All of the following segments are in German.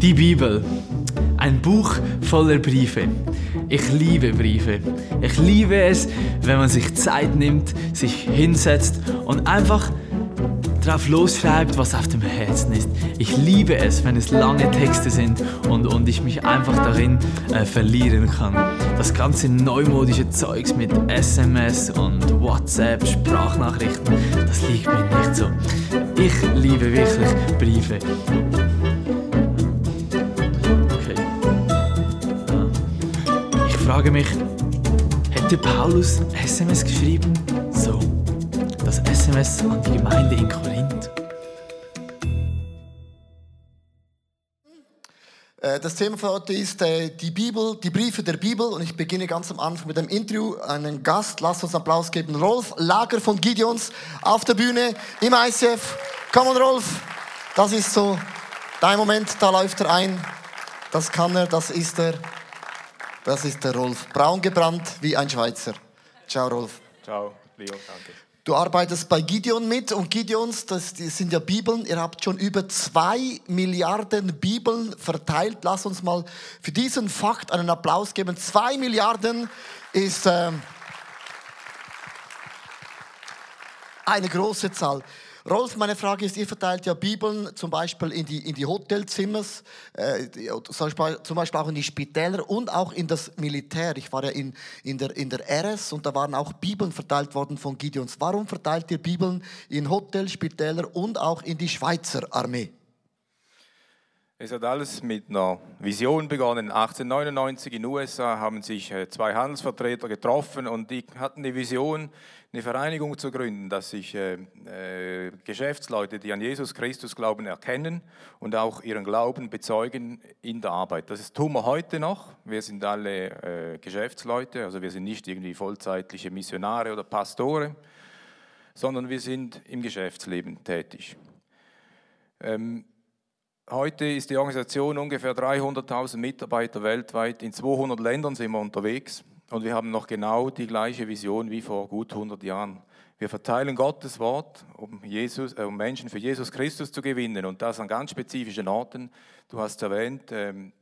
Die Bibel. Ein Buch voller Briefe. Ich liebe Briefe. Ich liebe es, wenn man sich Zeit nimmt, sich hinsetzt und einfach drauf losschreibt, was auf dem Herzen ist. Ich liebe es, wenn es lange Texte sind und, und ich mich einfach darin äh, verlieren kann. Das ganze neumodische Zeugs mit SMS und WhatsApp, Sprachnachrichten, das liegt mir nicht so. Ich liebe wirklich Briefe. Frage mich, hätte Paulus SMS geschrieben? So, das SMS an die Gemeinde in Korinth. Äh, Das Thema für heute ist äh, die Bibel, die Briefe der Bibel und ich beginne ganz am Anfang mit einem Interview. Einen Gast, lasst uns Applaus geben. Rolf Lager von Gideons auf der Bühne im ICF. Komm on Rolf, das ist so dein Moment, da läuft er ein. Das kann er, das ist er. Das ist der Rolf. Braun gebrannt wie ein Schweizer. Ciao Rolf. Ciao, Leo, danke. Du arbeitest bei Gideon mit und Gideons, das sind ja Bibeln. Ihr habt schon über zwei Milliarden Bibeln verteilt. Lass uns mal für diesen Fakt einen Applaus geben. Zwei Milliarden ist ähm, eine große Zahl. Rolf, meine Frage ist, ihr verteilt ja Bibeln zum Beispiel in die, in die Hotelzimmers, äh, die- zum Beispiel- zum Beispiel auch in die Spitäler und auch in das Militär. Ich war ja in, in, der, in der RS und da waren auch Bibeln verteilt worden von Gideons. Warum verteilt ihr Bibeln in Hotels, Spitäler und auch in die Schweizer Armee? Es hat alles mit einer Vision begonnen. 1899 in den USA haben sich äh, zwei Handelsvertreter getroffen und die hatten die Vision, eine Vereinigung zu gründen, dass sich äh, äh, Geschäftsleute, die an Jesus Christus glauben, erkennen und auch ihren Glauben bezeugen in der Arbeit. Das tun wir heute noch. Wir sind alle äh, Geschäftsleute, also wir sind nicht irgendwie vollzeitliche Missionare oder Pastore, sondern wir sind im Geschäftsleben tätig. Ähm, Heute ist die Organisation ungefähr 300.000 Mitarbeiter weltweit. In 200 Ländern sind wir unterwegs und wir haben noch genau die gleiche Vision wie vor gut 100 Jahren. Wir verteilen Gottes Wort, um, Jesus, äh, um Menschen für Jesus Christus zu gewinnen und das an ganz spezifischen Orten. Du hast erwähnt, ähm,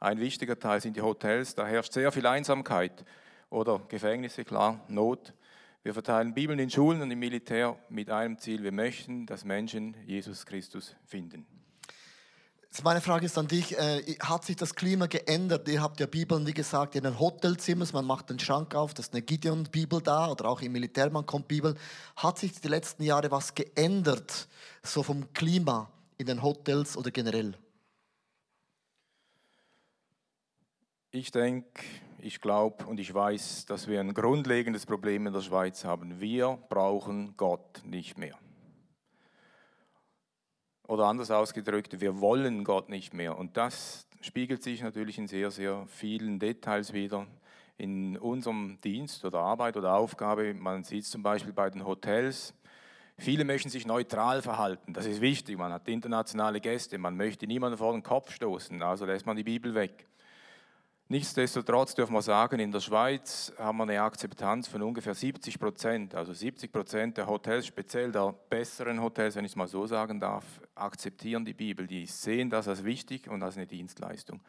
ein wichtiger Teil sind die Hotels. Da herrscht sehr viel Einsamkeit oder Gefängnisse, klar, Not. Wir verteilen Bibeln in Schulen und im Militär mit einem Ziel. Wir möchten, dass Menschen Jesus Christus finden. Meine Frage ist an dich, äh, hat sich das Klima geändert? Ihr habt ja Bibeln, wie gesagt, in den Hotelzimmers, man macht den Schrank auf, das ist eine Gideon-Bibel da oder auch im Militär, man kommt Bibel. Hat sich die letzten Jahre was geändert, so vom Klima in den Hotels oder generell? Ich denke, ich glaube und ich weiß, dass wir ein grundlegendes Problem in der Schweiz haben. Wir brauchen Gott nicht mehr. Oder anders ausgedrückt, wir wollen Gott nicht mehr. Und das spiegelt sich natürlich in sehr, sehr vielen Details wieder in unserem Dienst oder Arbeit oder Aufgabe. Man sieht es zum Beispiel bei den Hotels. Viele möchten sich neutral verhalten. Das ist wichtig. Man hat internationale Gäste. Man möchte niemanden vor den Kopf stoßen. Also lässt man die Bibel weg. Nichtsdestotrotz dürfen wir sagen, in der Schweiz haben wir eine Akzeptanz von ungefähr 70 Prozent. Also 70 Prozent der Hotels, speziell der besseren Hotels, wenn ich es mal so sagen darf, akzeptieren die Bibel. Die sehen das als wichtig und als eine Dienstleistung.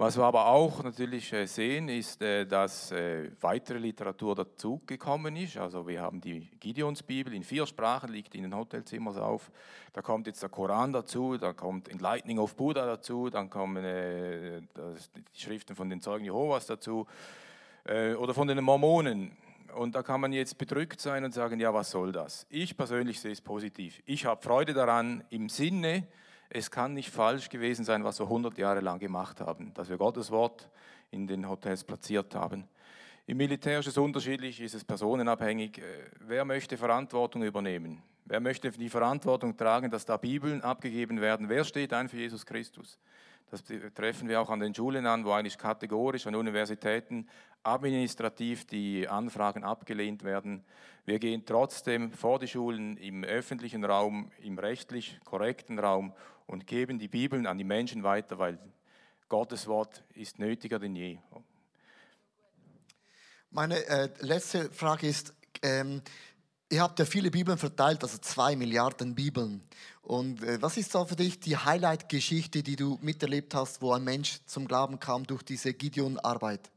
Was wir aber auch natürlich äh, sehen, ist, äh, dass äh, weitere Literatur dazugekommen ist. Also wir haben die Gideonsbibel in vier Sprachen, liegt in den Hotelzimmers auf. Da kommt jetzt der Koran dazu, da kommt Enlightening of Buddha dazu, dann kommen die Schriften von den Zeugen Jehovas dazu oder von den Mormonen. Und da kann man jetzt bedrückt sein und sagen, ja, was soll das? Ich persönlich sehe es positiv. Ich habe Freude daran im Sinne, es kann nicht falsch gewesen sein, was wir 100 Jahre lang gemacht haben, dass wir Gottes Wort in den Hotels platziert haben. Im Militär ist es unterschiedlich, ist es personenabhängig. Äh, Wer möchte Verantwortung übernehmen? Wer möchte die Verantwortung tragen, dass da Bibeln abgegeben werden? Wer steht ein für Jesus Christus? Das treffen wir auch an den Schulen an, wo eigentlich kategorisch an Universitäten administrativ die Anfragen abgelehnt werden. Wir gehen trotzdem vor die Schulen im öffentlichen Raum, im rechtlich korrekten Raum und geben die Bibeln an die Menschen weiter, weil Gottes Wort ist nötiger denn je. Meine äh, letzte Frage ist, ähm, Ihr habt ja viele Bibeln verteilt, also zwei Milliarden Bibeln. Und äh, was ist da für dich die Highlight-Geschichte, die du miterlebt hast, wo ein Mensch zum Glauben kam durch diese Gideon-Arbeit?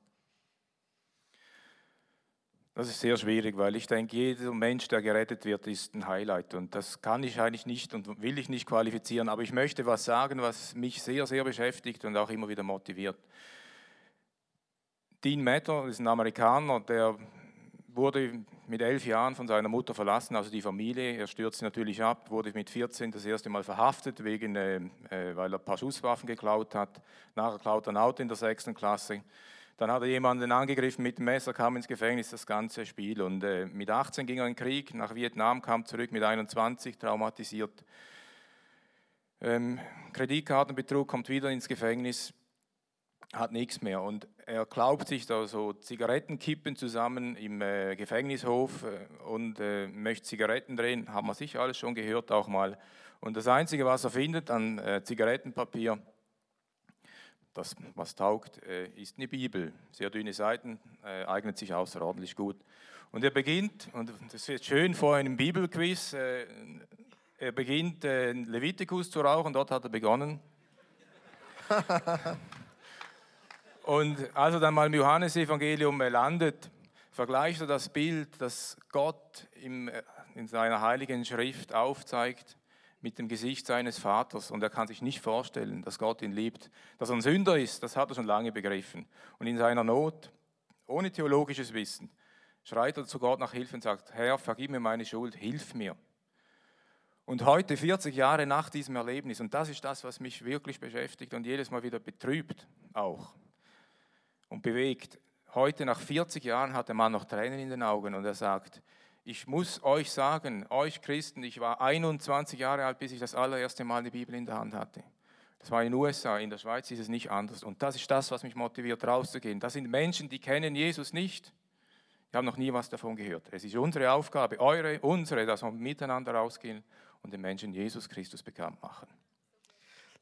Das ist sehr schwierig, weil ich denke, jeder Mensch, der gerettet wird, ist ein Highlight. Und das kann ich eigentlich nicht und will ich nicht qualifizieren. Aber ich möchte was sagen, was mich sehr, sehr beschäftigt und auch immer wieder motiviert. Dean Matter ist ein Amerikaner, der wurde mit elf Jahren von seiner Mutter verlassen, also die Familie. Er stürzte natürlich ab, wurde mit 14 das erste Mal verhaftet, wegen, äh, äh, weil er ein paar Schusswaffen geklaut hat. Nachher klaut er ein Auto in der sechsten Klasse. Dann hat er jemanden angegriffen mit dem Messer, kam ins Gefängnis, das ganze Spiel. Und äh, mit 18 ging er in den Krieg, nach Vietnam, kam zurück mit 21, traumatisiert. Ähm, Kreditkartenbetrug, kommt wieder ins Gefängnis hat nichts mehr. Und er glaubt sich da so Zigarettenkippen zusammen im äh, Gefängnishof äh, und äh, möchte Zigaretten drehen. Haben wir sicher alles schon gehört auch mal. Und das Einzige, was er findet an äh, Zigarettenpapier, das was taugt, äh, ist eine Bibel. Sehr dünne Seiten, äh, eignet sich außerordentlich gut. Und er beginnt, und das wird schön vor einem Bibelquiz, er beginnt Levitikus zu rauchen, dort hat er begonnen. Und als er dann mal im Johannesevangelium landet, vergleicht er das Bild, das Gott äh, in seiner heiligen Schrift aufzeigt, mit dem Gesicht seines Vaters. Und er kann sich nicht vorstellen, dass Gott ihn liebt. Dass er ein Sünder ist, das hat er schon lange begriffen. Und in seiner Not, ohne theologisches Wissen, schreit er zu Gott nach Hilfe und sagt, Herr, vergib mir meine Schuld, hilf mir. Und heute, 40 Jahre nach diesem Erlebnis, und das ist das, was mich wirklich beschäftigt und jedes Mal wieder betrübt auch, und bewegt. Heute, nach 40 Jahren, hat der Mann noch Tränen in den Augen und er sagt, ich muss euch sagen, euch Christen, ich war 21 Jahre alt, bis ich das allererste Mal die Bibel in der Hand hatte. Das war in den USA, in der Schweiz ist es nicht anders. Und das ist das, was mich motiviert, rauszugehen. Das sind Menschen, die kennen Jesus nicht. Die haben noch nie was davon gehört. Es ist unsere Aufgabe, eure, unsere, dass wir miteinander rausgehen und den Menschen Jesus Christus bekannt machen.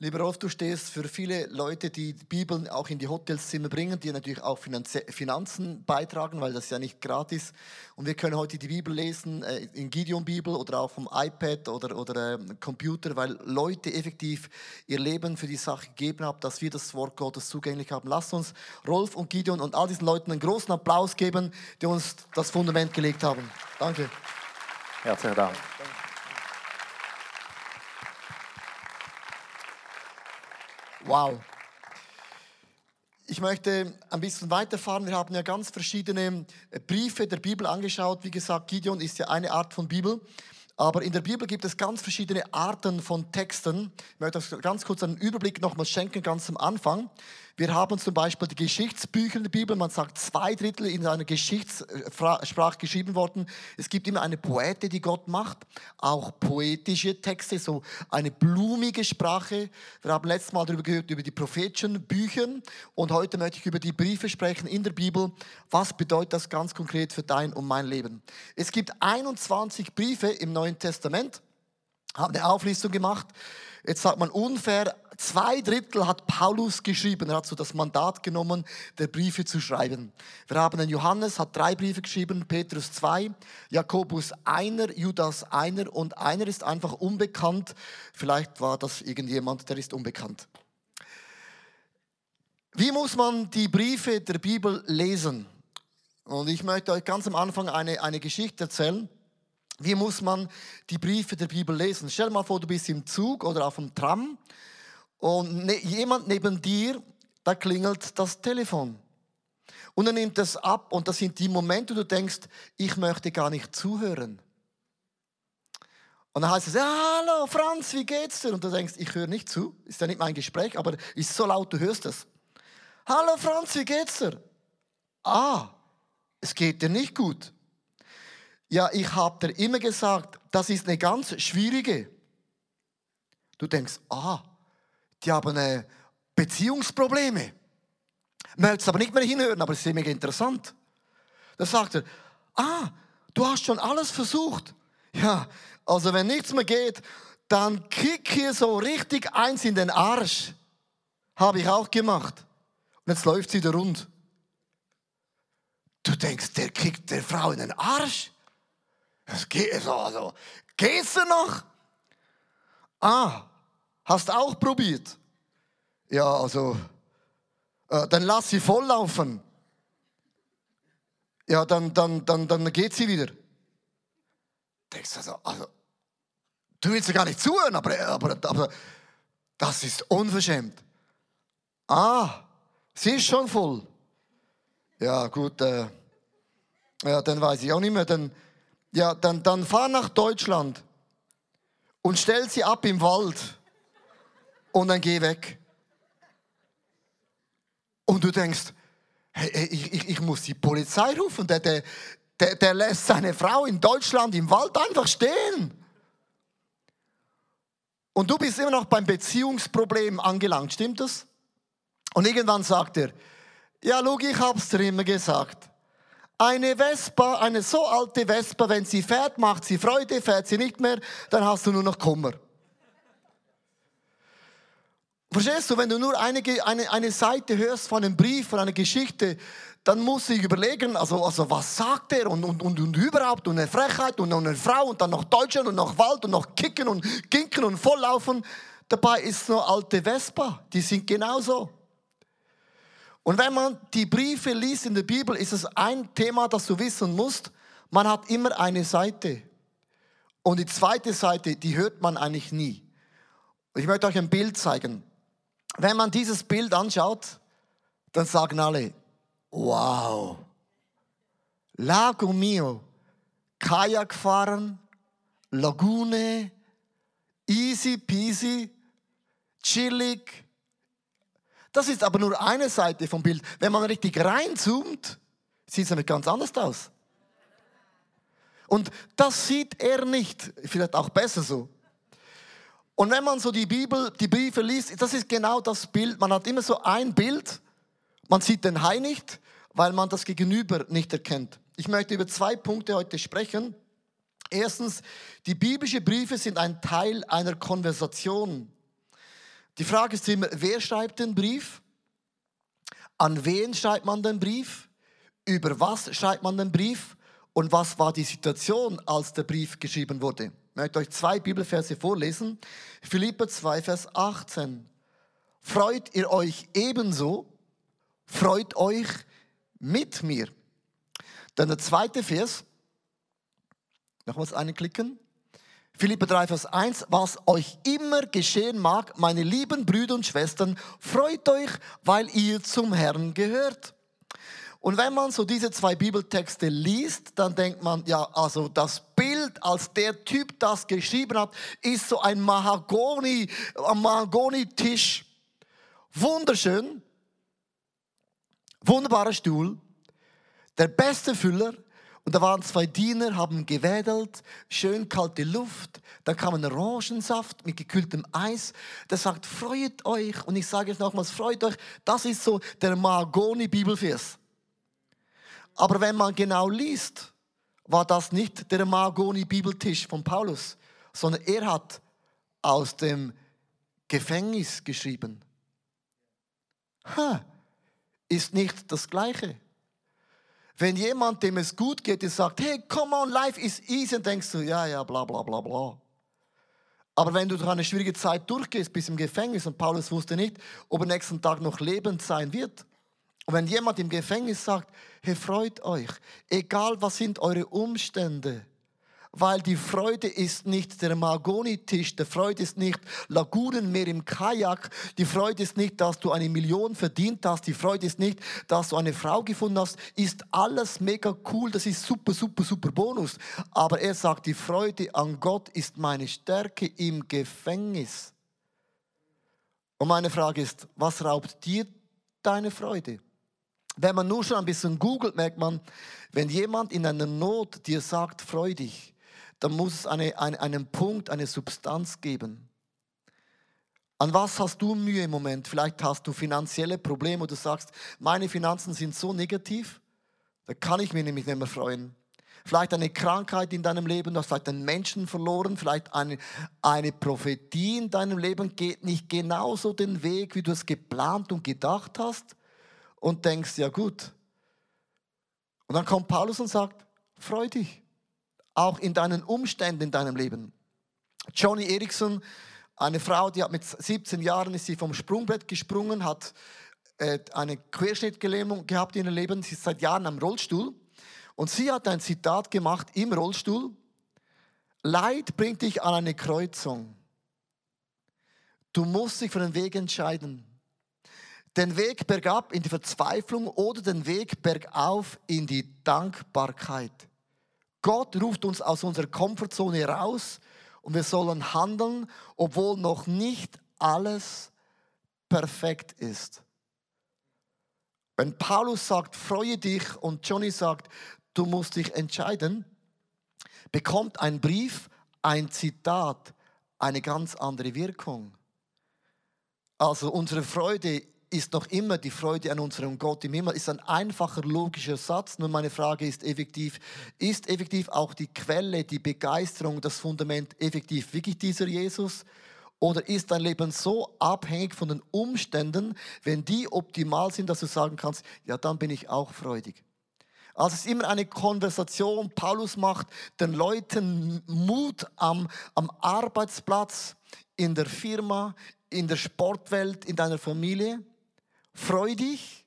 Lieber Rolf, du stehst für viele Leute, die Bibeln auch in die Hotelzimmer bringen, die natürlich auch Finanzen beitragen, weil das ja nicht gratis. Und wir können heute die Bibel lesen, äh, in Gideon-Bibel oder auch vom iPad oder, oder äh, Computer, weil Leute effektiv ihr Leben für die Sache gegeben haben, dass wir das Wort Gottes zugänglich haben. Lasst uns Rolf und Gideon und all diesen Leuten einen großen Applaus geben, die uns das Fundament gelegt haben. Danke. Herzlichen Dank. Wow. Ich möchte ein bisschen weiterfahren. Wir haben ja ganz verschiedene äh, Briefe der Bibel angeschaut. Wie gesagt, Gideon ist ja eine Art von Bibel. Aber in der Bibel gibt es ganz verschiedene Arten von Texten. Ich möchte ganz kurz einen Überblick nochmal schenken, ganz am Anfang. Wir haben zum Beispiel die Geschichtsbücher in der Bibel. Man sagt, zwei Drittel in einer Geschichtssprache geschrieben worden. Es gibt immer eine Poete, die Gott macht. Auch poetische Texte, so eine blumige Sprache. Wir haben letztes Mal darüber gehört, über die prophetischen Bücher. Und heute möchte ich über die Briefe sprechen in der Bibel. Was bedeutet das ganz konkret für dein und mein Leben? Es gibt 21 Briefe im Neuen Testament. Haben eine Auflistung gemacht. Jetzt sagt man unfair, zwei Drittel hat Paulus geschrieben. Er hat so das Mandat genommen, der Briefe zu schreiben. Wir haben einen Johannes, hat drei Briefe geschrieben, Petrus zwei, Jakobus einer, Judas einer und einer ist einfach unbekannt. Vielleicht war das irgendjemand, der ist unbekannt. Wie muss man die Briefe der Bibel lesen? Und ich möchte euch ganz am Anfang eine, eine Geschichte erzählen. Wie muss man die Briefe der Bibel lesen? Stell dir mal vor, du bist im Zug oder auf dem Tram und ne, jemand neben dir, da klingelt das Telefon. Und er nimmt das ab und das sind die Momente, wo du denkst, ich möchte gar nicht zuhören. Und dann heißt es, hallo Franz, wie geht's dir? Und du denkst, ich höre nicht zu, ist ja nicht mein Gespräch, aber ist so laut, du hörst es. Hallo Franz, wie geht's dir? Ah, es geht dir nicht gut. Ja, ich habe dir immer gesagt, das ist eine ganz schwierige. Du denkst, ah, die haben äh, Beziehungsprobleme. Möchtest aber nicht mehr hinhören, aber es ist ziemlich interessant. Da sagt er, ah, du hast schon alles versucht. Ja, also wenn nichts mehr geht, dann kick hier so richtig eins in den Arsch. Habe ich auch gemacht. Und jetzt läuft sie wieder rund. Du denkst, der kickt der Frau in den Arsch? Das geht so, also. Geht's denn noch? Ah, hast auch probiert? Ja, also, äh, dann lass sie volllaufen. Ja, dann, dann, dann, dann geht sie wieder. Denkst also, also, du willst ja gar nicht zuhören, aber, aber, aber das ist unverschämt. Ah, sie ist schon voll. Ja, gut, äh, ja, dann weiß ich auch nicht mehr. Dann, ja, dann, dann fahr nach Deutschland und stell sie ab im Wald und dann geh weg. Und du denkst, hey, ich, ich, ich muss die Polizei rufen. Der, der, der, der lässt seine Frau in Deutschland im Wald einfach stehen. Und du bist immer noch beim Beziehungsproblem angelangt, stimmt das? Und irgendwann sagt er, ja, Lugi, ich hab's dir immer gesagt. Eine Vespa, eine so alte Vespa, wenn sie fährt, macht sie Freude, fährt sie nicht mehr, dann hast du nur noch Kummer. Verstehst du, wenn du nur eine, eine, eine Seite hörst von einem Brief, von einer Geschichte, dann muss ich überlegen, also, also was sagt er und, und, und, und überhaupt und eine Frechheit und eine Frau und dann noch Deutschland und noch Wald und noch Kicken und Ginken und Volllaufen. Dabei ist nur alte Vespa, die sind genauso. Und wenn man die Briefe liest in der Bibel, ist es ein Thema, das du wissen musst. Man hat immer eine Seite. Und die zweite Seite, die hört man eigentlich nie. Ich möchte euch ein Bild zeigen. Wenn man dieses Bild anschaut, dann sagen alle, wow, Lago mio, Kajak fahren, Lagune, easy peasy, chillig, das ist aber nur eine Seite vom Bild. Wenn man richtig reinzoomt, sieht es damit ganz anders aus. Und das sieht er nicht. Vielleicht auch besser so. Und wenn man so die Bibel, die Briefe liest, das ist genau das Bild. Man hat immer so ein Bild. Man sieht den Hai nicht, weil man das Gegenüber nicht erkennt. Ich möchte über zwei Punkte heute sprechen. Erstens, die biblischen Briefe sind ein Teil einer Konversation. Die Frage ist immer, wer schreibt den Brief? An wen schreibt man den Brief? Über was schreibt man den Brief? Und was war die Situation, als der Brief geschrieben wurde? Ich möchte euch zwei Bibelverse vorlesen. Philippa 2, Vers 18. Freut ihr euch ebenso? Freut euch mit mir. Dann der zweite Vers. Nochmals einen klicken. Philippa 3, Vers 1, was euch immer geschehen mag, meine lieben Brüder und Schwestern, freut euch, weil ihr zum Herrn gehört. Und wenn man so diese zwei Bibeltexte liest, dann denkt man, ja, also das Bild, als der Typ das geschrieben hat, ist so ein ein Mahagoni-Tisch. Wunderschön, wunderbarer Stuhl, der beste Füller, und da waren zwei Diener, haben gewedelt, schön kalte Luft. Da kam ein Orangensaft mit gekühltem Eis. Der sagt, freut euch. Und ich sage es nochmals, freut euch. Das ist so der Mahagoni-Bibelvers. Aber wenn man genau liest, war das nicht der Mahagoni-Bibeltisch von Paulus, sondern er hat aus dem Gefängnis geschrieben. Ha, ist nicht das Gleiche. Wenn jemand, dem es gut geht, dir sagt, hey, come on, life is easy, dann denkst du, ja, ja, bla, bla, bla, bla. Aber wenn du durch eine schwierige Zeit durchgehst, bis im Gefängnis, und Paulus wusste nicht, ob er nächsten Tag noch lebend sein wird. Und wenn jemand im Gefängnis sagt, hey, freut euch, egal was sind eure Umstände, weil die Freude ist nicht der Mahagoni-Tisch, die Freude ist nicht Lagunenmeer im Kajak, die Freude ist nicht, dass du eine Million verdient hast, die Freude ist nicht, dass du eine Frau gefunden hast, ist alles mega cool, das ist super, super, super Bonus. Aber er sagt, die Freude an Gott ist meine Stärke im Gefängnis. Und meine Frage ist, was raubt dir deine Freude? Wenn man nur schon ein bisschen googelt, merkt man, wenn jemand in einer Not dir sagt, freu dich, dann muss es eine, eine, einen Punkt, eine Substanz geben. An was hast du Mühe im Moment? Vielleicht hast du finanzielle Probleme oder sagst, meine Finanzen sind so negativ, da kann ich mich nämlich nicht mehr freuen. Vielleicht eine Krankheit in deinem Leben, du hast vielleicht einen Menschen verloren, vielleicht eine, eine Prophetie in deinem Leben geht nicht genauso den Weg, wie du es geplant und gedacht hast und denkst, ja gut. Und dann kommt Paulus und sagt, freu dich. auch in deinen Umständen in deinem Leben. Johnny Erickson, eine Frau, die hat mit 17 Jahren ist sie vom Sprungbrett gesprungen, hat äh, eine Querschnittgelähmung gehabt in ihrem Leben. Sie ist seit Jahren am Rollstuhl. Und sie hat ein Zitat gemacht im Rollstuhl. Leid bringt dich an eine Kreuzung. Du musst dich für den Weg entscheiden. Den Weg bergab in die Verzweiflung oder den Weg bergauf in die Dankbarkeit. Gott ruft uns aus unserer Komfortzone raus und wir sollen handeln, obwohl noch nicht alles perfekt ist. Wenn Paulus sagt, freue dich und Johnny sagt, du musst dich entscheiden, bekommt ein Brief, ein Zitat eine ganz andere Wirkung. Also unsere Freude ist noch immer die Freude an unserem Gott im Himmel. Ist ein einfacher, logischer Satz. Nur meine Frage ist effektiv, ist effektiv auch die Quelle, die Begeisterung, das Fundament effektiv wirklich dieser Jesus? Oder ist dein Leben so abhängig von den Umständen, wenn die optimal sind, dass du sagen kannst, ja, dann bin ich auch freudig. Also es ist immer eine Konversation. Paulus macht den Leuten Mut am, am Arbeitsplatz, in der Firma, in der Sportwelt, in deiner Familie. Freu dich,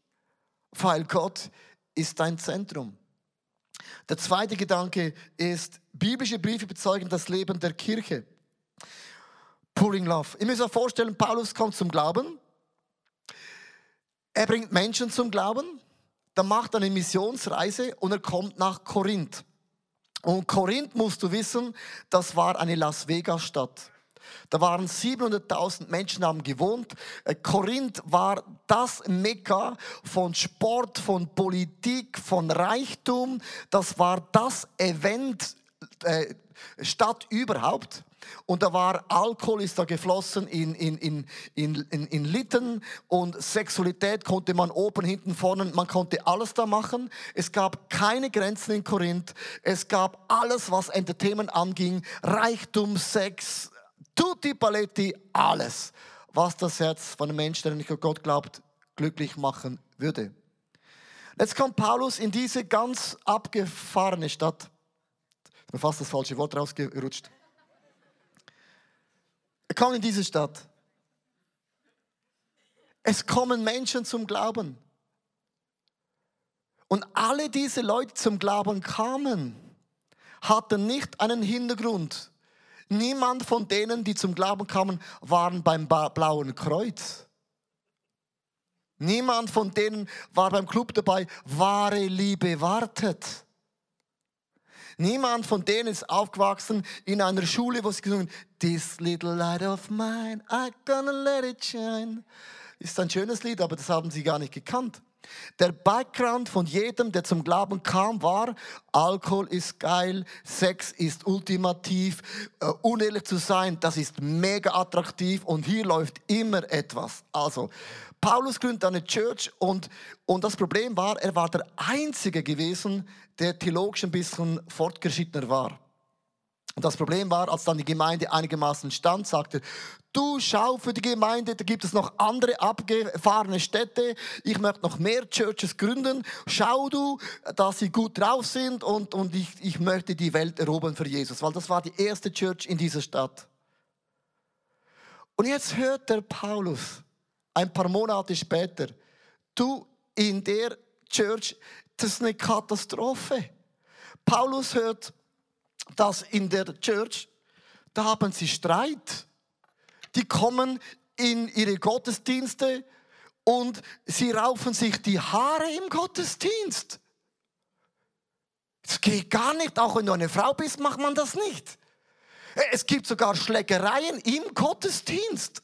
weil Gott ist dein Zentrum. Der zweite Gedanke ist, biblische Briefe bezeugen das Leben der Kirche. Pulling Love. Ihr müsst euch vorstellen, Paulus kommt zum Glauben. Er bringt Menschen zum Glauben. Dann macht er eine Missionsreise und er kommt nach Korinth. Und Korinth, musst du wissen, das war eine Las Vegas-Stadt. Da waren 700.000 Menschen haben gewohnt. Äh, Korinth war das Mekka von Sport, von Politik, von Reichtum. Das war das Event äh, Stadt überhaupt. Und da war Alkohol ist da geflossen in, in, in, in, in, in Litten und Sexualität konnte man oben, hinten, vorne, man konnte alles da machen. Es gab keine Grenzen in Korinth. Es gab alles, was Entertainment anging. Reichtum, Sex, tutti paletti, alles, was das Herz von einem Menschen, der nicht an Gott glaubt, glücklich machen würde. Jetzt kommt Paulus in diese ganz abgefahrene Stadt. Ist mir fast das falsche Wort rausgerutscht. Er kommt in diese Stadt. Es kommen Menschen zum Glauben. Und alle diese Leute zum Glauben kamen, hatten nicht einen Hintergrund, Niemand von denen, die zum Glauben kamen, waren beim Blauen Kreuz. Niemand von denen war beim Club dabei, wahre Liebe wartet. Niemand von denen ist aufgewachsen in einer Schule, wo sie gesungen This little light of mine, I'm gonna let it shine. Ist ein schönes Lied, aber das haben sie gar nicht gekannt. Der Background von jedem, der zum Glauben kam, war, Alkohol ist geil, Sex ist ultimativ, uh, unehrlich zu sein, das ist mega attraktiv und hier läuft immer etwas. Also, Paulus gründet eine Church und, und das Problem war, er war der Einzige gewesen, der theologisch ein bisschen fortgeschrittener war. Und das Problem war, als dann die Gemeinde einigermaßen stand, sagte, du schau für die Gemeinde, da gibt es noch andere abgefahrene Städte, ich möchte noch mehr Churches gründen, schau du, dass sie gut drauf sind und, und ich, ich möchte die Welt erobern für Jesus, weil das war die erste Church in dieser Stadt. Und jetzt hört der Paulus ein paar Monate später, du in der Church, das ist eine Katastrophe. Paulus hört, dass in der Church, da haben sie Streit. Die kommen in ihre Gottesdienste und sie raufen sich die Haare im Gottesdienst. Das geht gar nicht, auch wenn du eine Frau bist, macht man das nicht. Es gibt sogar Schlägereien im Gottesdienst.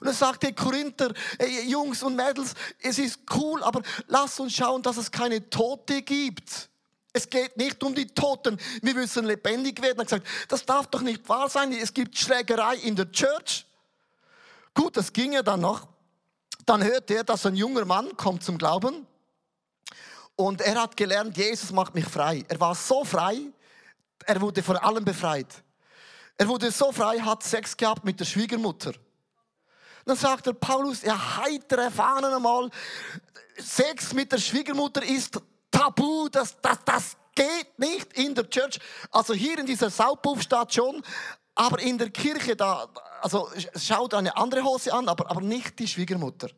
Und er sagte Korinther, ey, Jungs und Mädels, es ist cool, aber lasst uns schauen, dass es keine Tote gibt. Es geht nicht um die Toten. Wir müssen lebendig werden. Er hat gesagt, das darf doch nicht wahr sein. Es gibt Schlägerei in der Church. Gut, das ging ja dann noch. Dann hört er, dass ein junger Mann kommt zum Glauben. Und er hat gelernt, Jesus macht mich frei. Er war so frei, er wurde vor allem befreit. Er wurde so frei, hat Sex gehabt mit der Schwiegermutter. Dann sagt der Paulus, ja, heitere Fahnen einmal, Sex mit der Schwiegermutter ist tabu, das, das, das geht nicht in der Church. Also hier in dieser Saupuffstadt schon, aber in der Kirche, da, also schaut eine andere Hose an, aber, aber nicht die Schwiegermutter.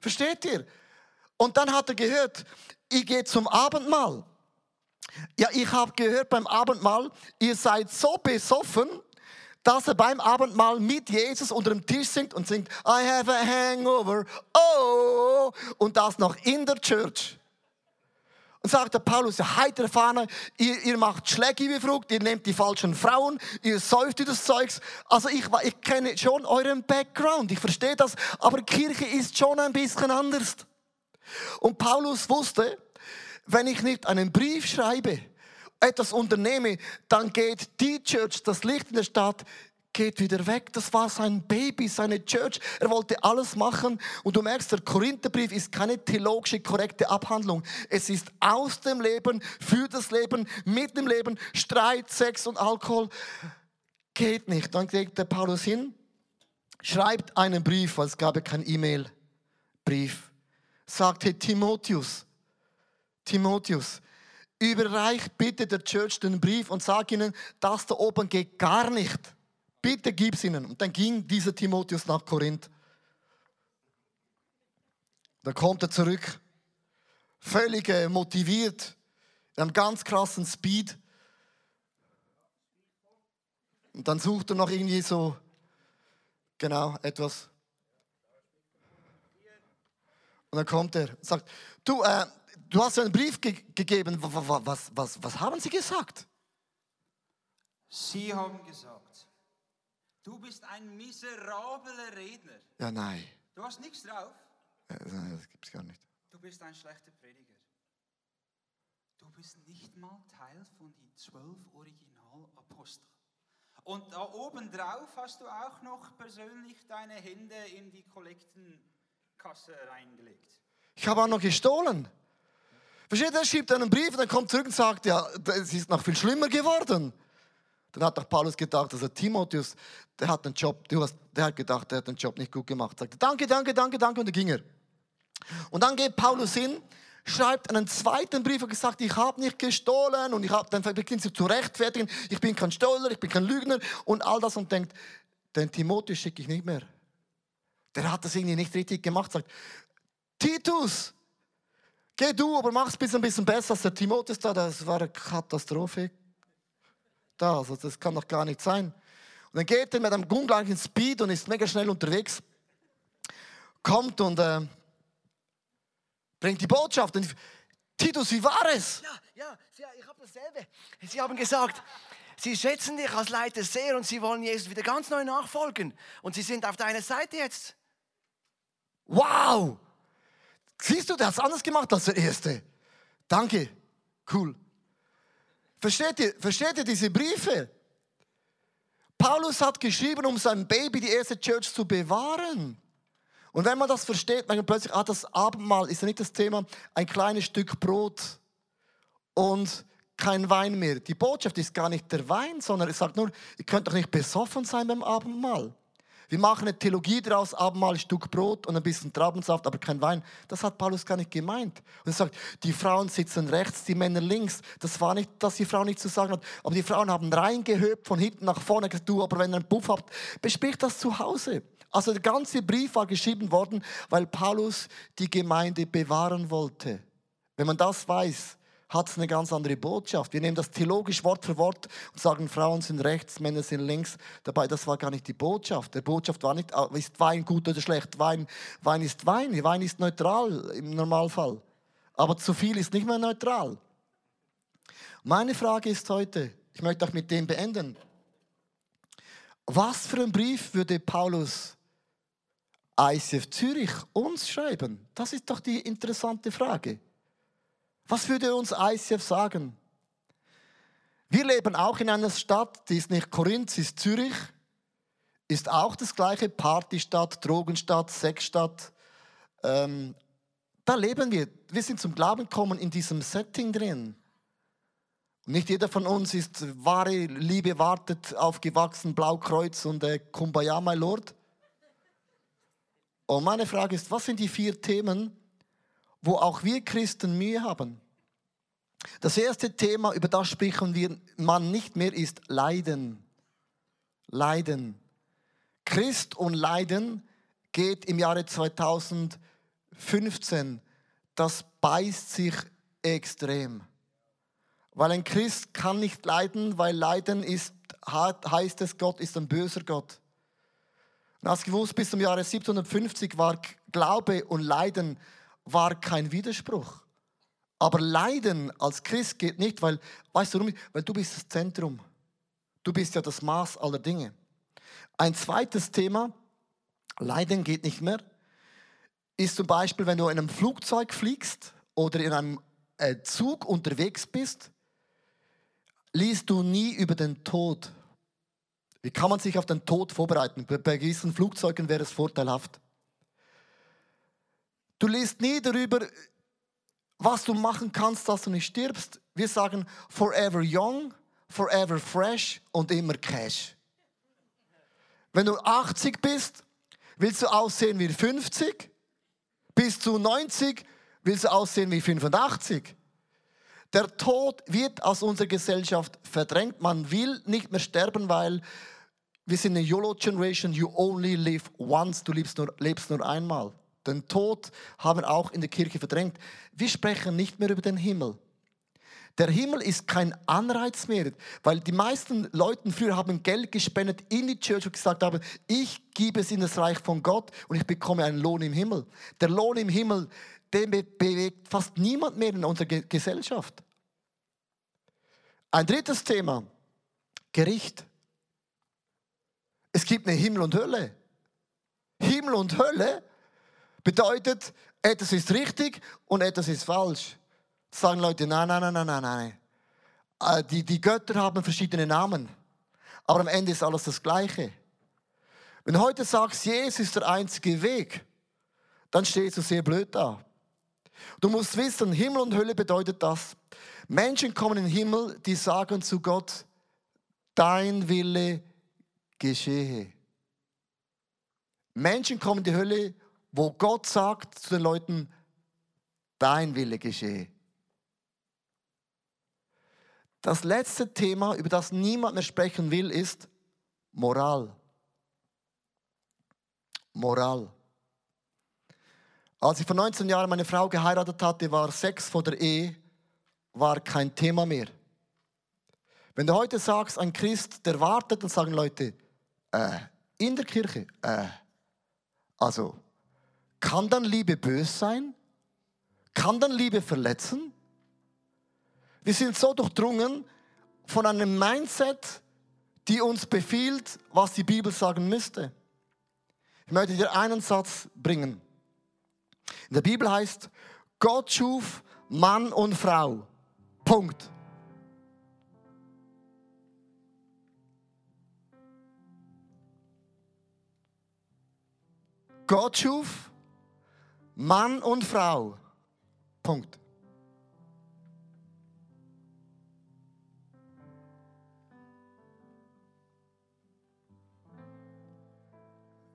Versteht ihr? Und dann hat er gehört, ich gehe zum Abendmahl. Ja, ich habe gehört beim Abendmahl, ihr seid so besoffen, dass er beim Abendmahl mit Jesus unter dem Tisch singt und singt, I have a hangover, oh, und das noch in der Church. Und sagt der Paulus, der heitere Fahne, ihr, ihr macht Schläge wie Frucht, ihr nehmt die falschen Frauen, ihr säuft das Zeugs. Also ich, ich kenne schon euren Background, ich verstehe das, aber Kirche ist schon ein bisschen anders. Und Paulus wusste, wenn ich nicht einen Brief schreibe, etwas unternehme, dann geht die Church, das Licht in der Stadt, geht wieder weg. Das war sein Baby, seine Church. Er wollte alles machen. Und du merkst, der Korintherbrief ist keine theologische, korrekte Abhandlung. Es ist aus dem Leben, für das Leben, mit dem Leben. Streit, Sex und Alkohol geht nicht. Dann geht der Paulus hin, schreibt einen Brief, weil es gab ja kein E-Mail-Brief. Sagt, hey, Timotheus, Timotheus, überreich bitte der Church den Brief und sag ihnen, das da oben geht gar nicht. Bitte gib's ihnen. Und dann ging dieser Timotheus nach Korinth. Dann kommt er zurück, völlig äh, motiviert, in einem ganz krassen Speed. Und dann sucht er noch irgendwie so, genau, etwas. Und dann kommt er und sagt, du, äh, du hast einen Brief ge gegeben, was, was, was, was haben sie gesagt? Sie haben gesagt, Du bist ein miserabler Redner. Ja, nein. Du hast nichts drauf. Nein, das gibt's gar nicht. Du bist ein schlechter Prediger. Du bist nicht mal Teil von den zwölf Originalaposteln. Und da oben drauf hast du auch noch persönlich deine Hände in die Kollektenkasse reingelegt. Ich habe auch noch gestohlen. Versteht, er schreibt einen Brief und dann kommt zurück und sagt, ja, es ist noch viel schlimmer geworden. Dann hat doch Paulus gedacht, also Timotheus, der hat den Job, du hast, der hat gedacht, der hat den Job nicht gut gemacht. Sagte, danke, danke, danke, danke und dann ging er. Und dann geht Paulus hin, schreibt einen zweiten Brief und gesagt, ich habe nicht gestohlen und ich habe dann beginnt sie zu rechtfertigen, ich bin kein Stoller, ich bin kein Lügner und all das und denkt, den Timotheus schicke ich nicht mehr. Der hat das irgendwie nicht richtig gemacht. Sagt, Titus, geh du, aber mach es ein bisschen besser als der Timotheus da. Das war eine Katastrophe da. Also das kann doch gar nicht sein. Und dann geht er mit einem ungleichen Speed und ist mega schnell unterwegs. Kommt und äh, bringt die Botschaft. Und Titus, wie war es? Ja, ja, ich habe dasselbe. Sie haben gesagt, Sie schätzen dich als Leiter sehr und Sie wollen Jesus wieder ganz neu nachfolgen. Und Sie sind auf deiner Seite jetzt. Wow! Siehst du, der hat es anders gemacht als der Erste. Danke. Cool. Versteht ihr, versteht ihr diese Briefe? Paulus hat geschrieben, um sein Baby, die erste Church, zu bewahren. Und wenn man das versteht, merkt man plötzlich, ah, das Abendmahl ist ja nicht das Thema, ein kleines Stück Brot und kein Wein mehr. Die Botschaft ist gar nicht der Wein, sondern es sagt nur, ihr könnt doch nicht besoffen sein beim Abendmahl. Wir machen eine Theologie daraus, Abendmahl, ein Stück Brot und ein bisschen Traubensaft, aber kein Wein. Das hat Paulus gar nicht gemeint. Und er sagt, die Frauen sitzen rechts, die Männer links. Das war nicht, dass die Frau nichts zu sagen hat, aber die Frauen haben reingehöbt von hinten nach vorne. Gesagt, du, aber wenn ihr einen Puff habt, bespricht das zu Hause. Also der ganze Brief war geschrieben worden, weil Paulus die Gemeinde bewahren wollte. Wenn man das weiß, hat es eine ganz andere Botschaft. Wir nehmen das theologisch Wort für Wort und sagen, Frauen sind rechts, Männer sind links. Dabei, das war gar nicht die Botschaft. Die Botschaft war nicht, ah, ist Wein gut oder schlecht. Wein, Wein ist Wein. Wein ist neutral im Normalfall. Aber zu viel ist nicht mehr neutral. Meine Frage ist heute, ich möchte auch mit dem beenden. Was für einen Brief würde Paulus ICF Zürich uns schreiben? Das ist doch die interessante Frage. Was würde uns ICF sagen? Wir leben auch in einer Stadt, die ist nicht Korinth, sie ist Zürich, ist auch das gleiche Partystadt, Drogenstadt, Sexstadt. Ähm, da leben wir. Wir sind zum Glauben gekommen in diesem Setting drin. nicht jeder von uns ist wahre Liebe wartet aufgewachsen, Blaukreuz und äh, Kumbaya, my Lord. Und meine Frage ist, was sind die vier Themen, wo auch wir Christen Mühe haben. Das erste Thema, über das sprechen wir man nicht mehr, ist Leiden. Leiden. Christ und Leiden geht im Jahre 2015, das beißt sich extrem. Weil ein Christ kann nicht leiden, weil Leiden ist, heißt es, Gott ist ein böser Gott. Und hast gewusst, bis zum Jahre 1750 war Glaube und Leiden war kein Widerspruch. Aber Leiden als Christ geht nicht, weil, weißt du warum? Weil du bist das Zentrum. Du bist ja das Maß aller Dinge. Ein zweites Thema, Leiden geht nicht mehr, ist zum Beispiel, wenn du in einem Flugzeug fliegst oder in einem äh, Zug unterwegs bist, liest du nie über den Tod. Wie kann man sich auf den Tod vorbereiten? Bei gewissen Flugzeugen wäre es vorteilhaft. Du liest nie darüber, was du machen kannst, dass du nicht stirbst. Wir sagen forever young, forever fresh und immer cash. Wenn du 80 bist, willst du aussehen wie 50. Bis zu 90 willst du aussehen wie 85. Der Tod wird aus unserer Gesellschaft verdrängt. Man will nicht mehr sterben, weil wir sind eine YOLO-Generation. You only live once. Du lebst nur, lebst nur einmal. Den Tod haben auch in der Kirche verdrängt. Wir sprechen nicht mehr über den Himmel. Der Himmel ist kein Anreiz mehr, weil die meisten Leute früher haben Geld gespendet in die Church und gesagt haben, ich gebe es in das Reich von Gott und ich bekomme einen Lohn im Himmel. Der Lohn im Himmel, den bewegt fast niemand mehr in unserer Gesellschaft. Ein drittes Thema, Gericht. Es gibt eine Himmel und Hölle. Himmel und Hölle bedeutet, etwas ist richtig und etwas ist falsch. Das sagen Leute, nein, nein, nein, nein, nein, nein. Äh, die, die Götter haben verschiedene Namen, aber am Ende ist alles das Gleiche. Wenn du heute sagst, Jesus ist der einzige Weg, dann stehst du sehr blöd da. Du musst wissen, Himmel und Hölle bedeutet das. Menschen kommen in den Himmel, die sagen zu Gott, dein Wille geschehe. Menschen kommen in die Hölle, wo Gott sagt zu den Leuten, dein Wille geschehe. Das letzte Thema, über das niemand mehr sprechen will, ist Moral. Moral. Als ich vor 19 Jahren meine Frau geheiratet hatte, war Sex vor der Ehe war kein Thema mehr. Wenn du heute sagst, ein Christ, der wartet, dann sagen Leute, äh, in der Kirche, äh, also, kann dann Liebe bös sein? Kann dann Liebe verletzen? Wir sind so durchdrungen von einem Mindset, die uns befiehlt, was die Bibel sagen müsste. Ich möchte dir einen Satz bringen. In der Bibel heißt, Gott schuf Mann und Frau. Punkt. Gott schuf Mann und Frau. Punkt.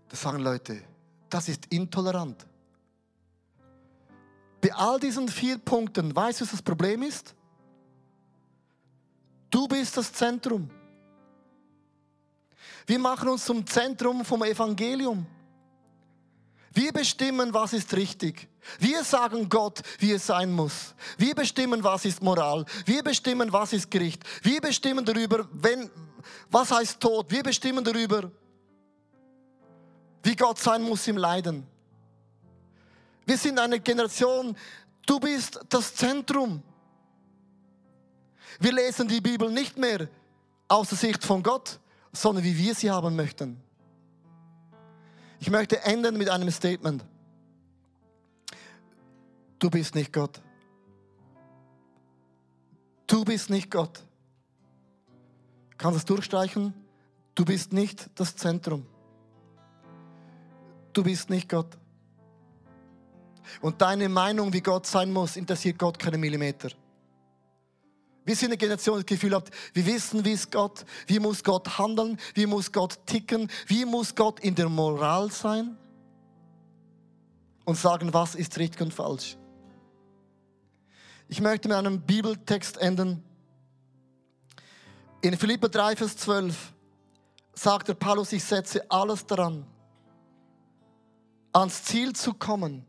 Das sagen Leute, das ist intolerant. Bei all diesen vier Punkten, weißt du, was das Problem ist? Du bist das Zentrum. Wir machen uns zum Zentrum vom Evangelium. Wir bestimmen, was ist richtig. Wir sagen Gott, wie es sein muss. Wir bestimmen, was ist Moral. Wir bestimmen, was ist Gericht. Wir bestimmen darüber, wenn, was heißt Tod. Wir bestimmen darüber, wie Gott sein muss im Leiden. Wir sind eine Generation, du bist das Zentrum. Wir lesen die Bibel nicht mehr aus der Sicht von Gott, sondern wie wir sie haben möchten. Ich möchte enden mit einem Statement. Du bist nicht Gott. Du bist nicht Gott. Kannst du es durchstreichen? Du bist nicht das Zentrum. Du bist nicht Gott. Und deine Meinung, wie Gott sein muss, interessiert Gott keine Millimeter. Wir sind eine Generation, die das Gefühl hat, wir wissen, wie ist Gott, wie muss Gott handeln, wie muss Gott ticken, wie muss Gott in der Moral sein und sagen, was ist richtig und falsch. Ich möchte mit einem Bibeltext enden. In Philipper 3, Vers 12 sagt der Paulus, ich setze alles daran, ans Ziel zu kommen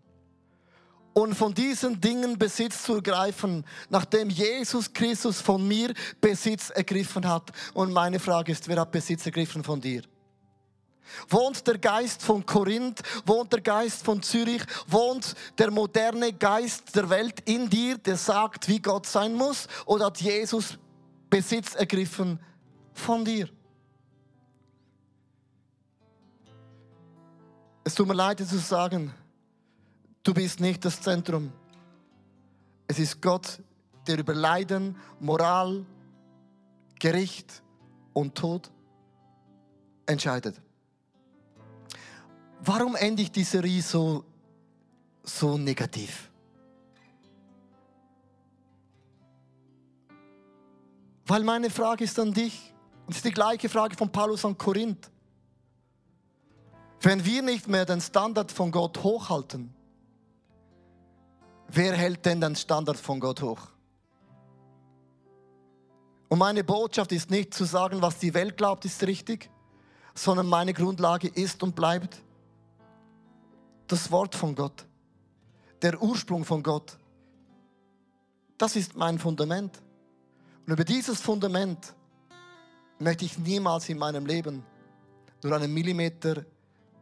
und von diesen Dingen Besitz zu ergreifen, nachdem Jesus Christus von mir Besitz ergriffen hat. Und meine Frage ist, wer hat Besitz ergriffen von dir? Wohnt der Geist von Korinth, wohnt der Geist von Zürich, wohnt der moderne Geist der Welt in dir, der sagt, wie Gott sein muss? Oder hat Jesus Besitz ergriffen von dir? Es tut mir leid, dir zu sagen, du bist nicht das Zentrum. Es ist Gott, der über Leiden, Moral, Gericht und Tod entscheidet. Warum ende ich die Serie so, so negativ? Weil meine Frage ist an dich, und es ist die gleiche Frage von Paulus an Korinth. Wenn wir nicht mehr den Standard von Gott hochhalten, wer hält denn den Standard von Gott hoch? Und meine Botschaft ist nicht zu sagen, was die Welt glaubt, ist richtig, sondern meine Grundlage ist und bleibt das Wort von Gott, der Ursprung von Gott. Das ist mein Fundament. Und über dieses Fundament möchte ich niemals in meinem Leben nur einen Millimeter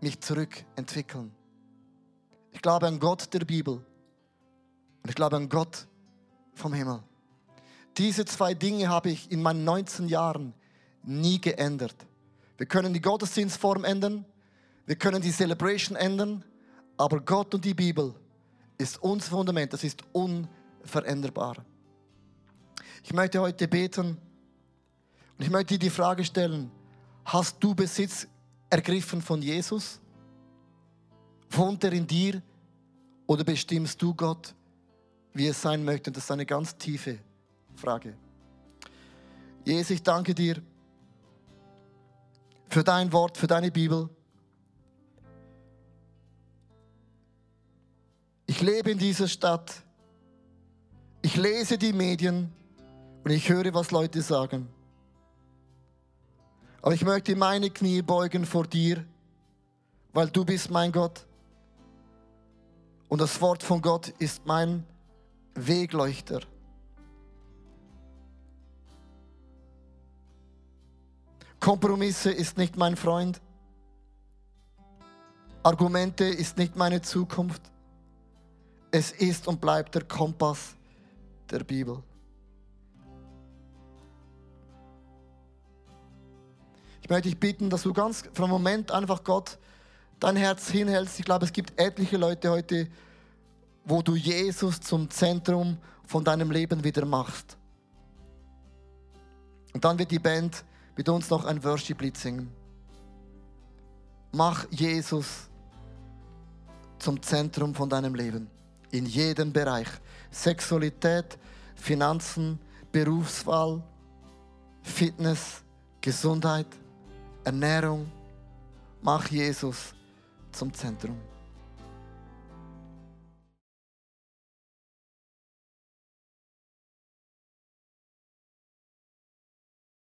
mich zurückentwickeln. Ich glaube an Gott der Bibel und ich glaube an Gott vom Himmel. Diese zwei Dinge habe ich in meinen 19 Jahren nie geändert. Wir können die Gottesdienstform ändern, wir können die Celebration ändern, aber Gott und die Bibel ist unser Fundament, das ist unveränderbar. Ich möchte heute beten und ich möchte dir die Frage stellen, hast du Besitz ergriffen von Jesus? Wohnt er in dir oder bestimmst du Gott, wie es sein möchte? das ist eine ganz tiefe Frage. Jesus, ich danke dir für dein Wort, für deine Bibel. Ich lebe in dieser Stadt. Ich lese die Medien und ich höre, was Leute sagen. Aber ich möchte meine Knie beugen vor dir, weil du bist mein Gott. Und das Wort von Gott ist mein Wegleuchter. Kompromisse ist nicht mein Freund. Argumente ist nicht meine Zukunft. Es ist und bleibt der Kompass der Bibel. Ich möchte dich bitten, dass du ganz einen Moment einfach Gott dein Herz hinhältst. Ich glaube, es gibt etliche Leute heute, wo du Jesus zum Zentrum von deinem Leben wieder machst. Und dann wird die Band mit uns noch ein Worship-Lied singen. Mach Jesus zum Zentrum von deinem Leben. In jedem Bereich. Sexualität, Finanzen, Berufswahl, Fitness, Gesundheit. Ernährung. Mach Jesus zum Zentrum.